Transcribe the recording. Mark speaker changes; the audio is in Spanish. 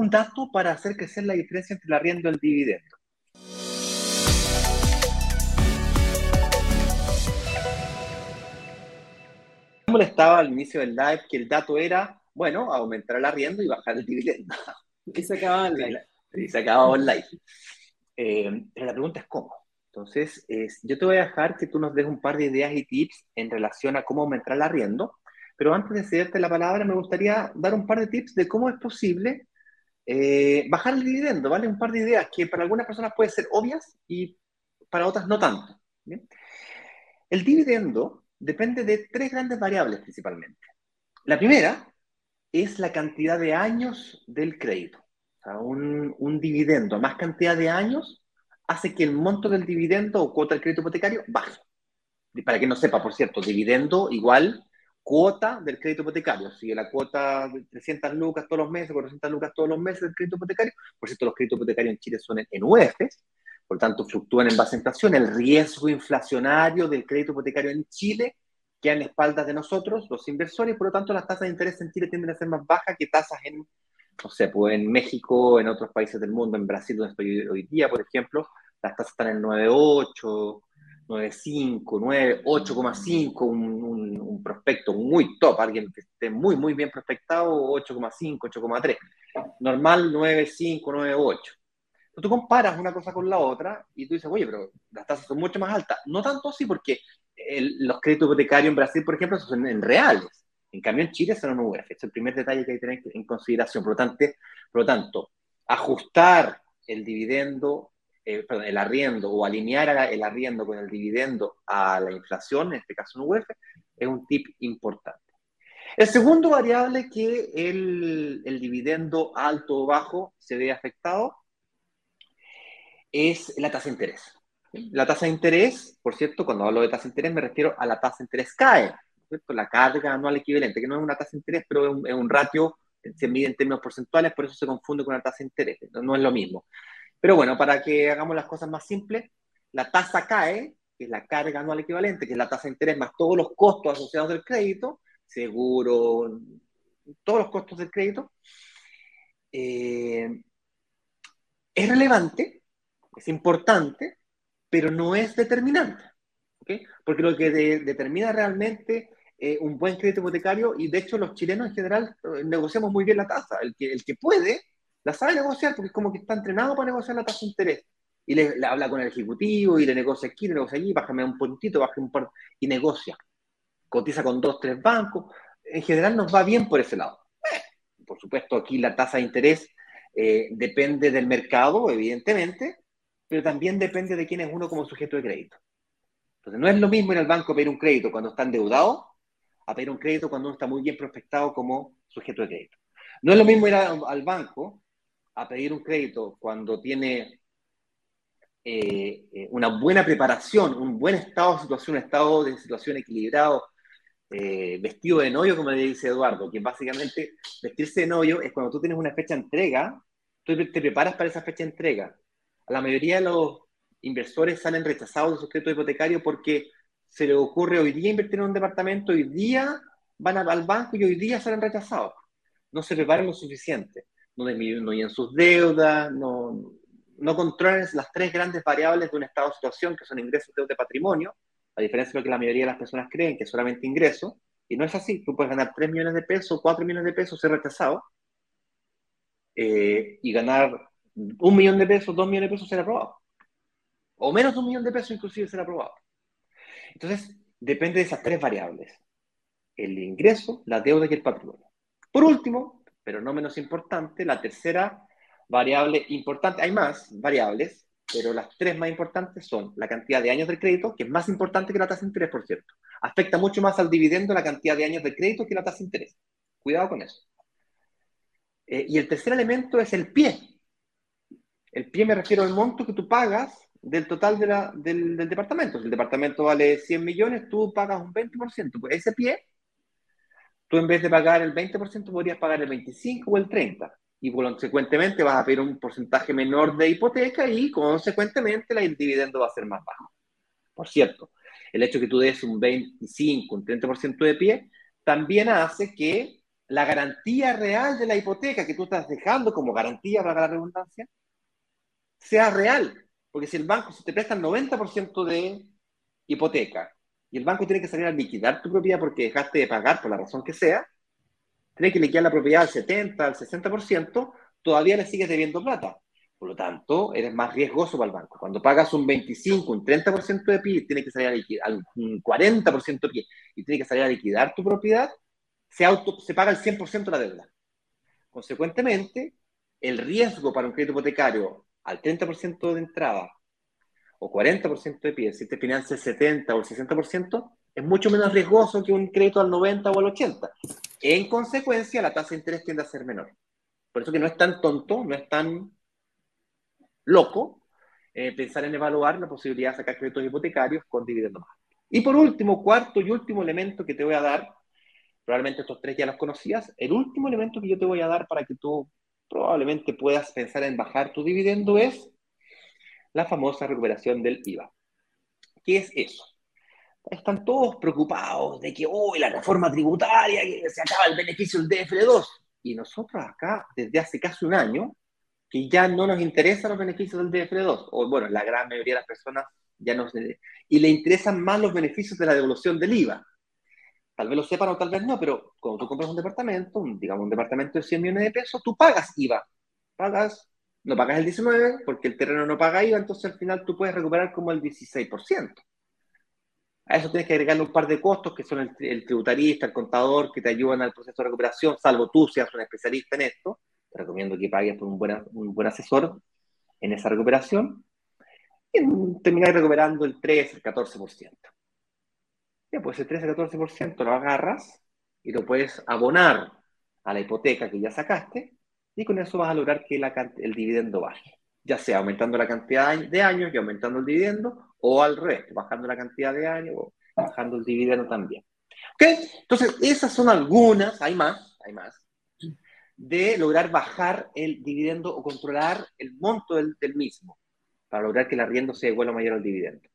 Speaker 1: un dato para hacer crecer la diferencia entre el arriendo y el dividendo. molestaba al inicio del live que el dato era, bueno, aumentar el arriendo y bajar el dividendo.
Speaker 2: Y se acababa el live.
Speaker 1: Y se acababa el live. Eh, pero la pregunta es cómo. Entonces, yo te voy a dejar que tú nos des un par de ideas y tips en relación a cómo aumentar el arriendo, pero antes de cederte la palabra, me gustaría dar un par de tips de cómo es posible eh, bajar el dividendo, ¿vale? Un par de ideas que para algunas personas pueden ser obvias y para otras no tanto. El dividendo depende de tres grandes variables principalmente. La primera es la cantidad de años del crédito. O sea, un, un dividendo más cantidad de años hace que el monto del dividendo o cuota del crédito hipotecario baje. Para que no sepa, por cierto, dividendo igual cuota del crédito hipotecario. Si la cuota de 300 lucas todos los meses, 400 lucas todos los meses del crédito hipotecario, por cierto, los créditos hipotecarios en Chile son en, en UEFs, por lo tanto fluctúan en base inflación. El riesgo inflacionario del crédito hipotecario en Chile queda en la espalda de nosotros, los inversores, por lo tanto las tasas de interés en Chile tienden a ser más bajas que tasas en, no sé, pues en México, en otros países del mundo, en Brasil, donde estoy hoy día, por ejemplo, las tasas están en 9,8, 9,5, 9, 8,5, un, un, prospecto muy top, alguien que esté muy, muy bien prospectado, 8,5, 8,3. Normal, 9,5, 9,8. Tú comparas una cosa con la otra y tú dices, oye, pero las tasas son mucho más altas. No tanto así porque los créditos hipotecarios en Brasil, por ejemplo, son en reales. En cambio, en Chile son en UF. Es el primer detalle que hay que tener en consideración. Por lo tanto, por lo tanto ajustar el dividendo, eh, perdón, el arriendo o alinear el arriendo con el dividendo a la inflación, en este caso en UF, es un tip importante. El segundo variable que el, el dividendo alto o bajo se ve afectado es la tasa de interés. La tasa de interés, por cierto, cuando hablo de tasa de interés me refiero a la tasa de interés CAE, ¿cierto? la carga anual equivalente, que no es una tasa de interés, pero es un, ratio, se mide en términos porcentuales, por eso se confunde con la tasa de interés, no, es lo mismo. Pero bueno, para que hagamos las cosas más simples, la tasa CAE, que es la carga anual equivalente, que es la tasa de interés más todos los costos asociados del crédito, seguro, todos los costos del crédito, eh, es relevante, es importante, pero no es determinante. Porque lo que determina realmente eh, un buen crédito hipotecario, y de hecho los chilenos en general eh, negociamos muy bien la tasa. El que, el que puede, la sabe negociar, porque es como que está entrenado para negociar la tasa de interés. Y le, habla con el ejecutivo, y le negocia aquí, le negocia allí, bájame un puntito, bájame un par, y negocia. Cotiza con dos, tres bancos. En general nos va bien por ese lado. por supuesto, aquí la tasa de interés eh, depende del mercado, evidentemente, pero también depende de quién es uno como sujeto de crédito. Entonces, no es lo mismo ir al banco a pedir un crédito cuando está endeudado a pedir un crédito cuando uno está muy bien prospectado como sujeto de crédito. No es lo mismo ir al banco a pedir un crédito cuando tiene eh, eh, una buena preparación, un buen estado de situación, un estado de situación equilibrado, eh, vestido de novio, como le dice Eduardo, que básicamente vestirse de novio es cuando tú tienes una fecha de entrega, tú te preparas para esa fecha de entrega la mayoría de los inversores salen rechazados de su crédito hipotecario porque se les ocurre hoy día invertir en un departamento, hoy día van al banco y hoy día salen rechazados. No se preparan lo suficiente, no disminuyen sus deudas, no, no controlan las tres grandes variables de un estado de situación, que son ingresos, deuda y patrimonio, a diferencia de lo que la mayoría de las personas creen, que es solamente ingreso, y no es así. Tú puedes ganar 3 millones de pesos, 4 millones de pesos, ser rechazado, eh, y ganar un millón de pesos, dos millones de pesos será aprobado. O menos de un millón de pesos inclusive será aprobado. Entonces, depende de esas tres variables. El ingreso, la deuda y el patrimonio. Por último, pero no menos importante, la tercera variable importante, hay más variables, pero las tres más importantes son la cantidad de años del crédito, que es más importante que la tasa de interés, por cierto. Afecta mucho más al dividendo la cantidad de años del crédito que la tasa de interés. Cuidado con eso. Eh, y el tercer elemento es el pie, el pie me refiero al monto que tú pagas del total de la, del, departamento. Si el departamento vale 100 millones, tú pagas un 20%. Pues ese pie, tú en vez de pagar el 20%, podrías pagar el 25% o el 30%. Y consecuentemente vas a pedir un porcentaje menor de hipoteca y consecuentemente el dividendo va a ser más bajo. Por cierto, el hecho de que tú des un 25, un 30% de pie, también hace que la garantía real de la hipoteca que tú estás dejando como garantía para la redundancia sea real. Porque si el banco se te presta el 90% de hipoteca y el banco tiene que salir a liquidar tu propiedad porque dejaste de pagar por la razón que sea, tiene que liquidar la propiedad al 70, al 60%, todavía le sigues debiendo plata. Por lo tanto, eres más riesgoso para el banco. Cuando pagas un 25, un 30% de PIB, tiene que salir a liquidar, un 40% de PIB y tiene que salir a liquidar tu propiedad, se, auto, se paga el 100% de la deuda. Consecuentemente, el riesgo para un crédito hipotecario al 30% de entrada o 40% de PIB, si te financia el 70 o el 60%, es mucho menos riesgoso que un crédito al 90 o al 80. En consecuencia, la tasa de interés tiende a ser menor. Por eso que no es tan tonto, no es tan loco eh, pensar en evaluar la posibilidad de sacar créditos hipotecarios con dividendos más. Y por último, cuarto y último elemento que te voy a dar, probablemente estos tres ya los conocías, el último elemento que yo te voy a dar para que tú probablemente puedas pensar en bajar tu dividendo es la famosa recuperación del IVA. ¿Qué es eso? Están todos preocupados de que, hoy la reforma tributaria, se acaba el beneficio del DFL2. Y nosotros acá, desde hace casi un año, que ya no nos interesan los beneficios del DFL2, o bueno, la gran mayoría de las personas ya no y le interesan más los beneficios de la devolución del IVA. Tal vez lo sepan o tal vez no, pero cuando tú compras un departamento, digamos un departamento de 100 millones de pesos, tú pagas IVA. Pagas, no pagas el 19 porque el terreno no paga IVA, entonces al final tú puedes recuperar como el 16%. A eso tienes que agregarle un par de costos que son el, tributarista, el contador, que te ayudan al proceso de recuperación, salvo tú seas un especialista en esto. Te recomiendo que pagues por un buen, un buen asesor en esa recuperación. Y terminar recuperando el 3, el 14%. Ya, pues el 13-14% lo agarras y lo puedes abonar a la hipoteca que ya sacaste y con eso vas a lograr que el dividendo baje, ya sea aumentando la cantidad de años y aumentando el dividendo o al revés, bajando la cantidad de años o bajando el dividendo también. ¿Ok? Entonces, esas son algunas, hay más, hay más, de lograr bajar el dividendo o controlar el monto del, mismo para lograr que el arriendo sea igual o mayor al dividendo.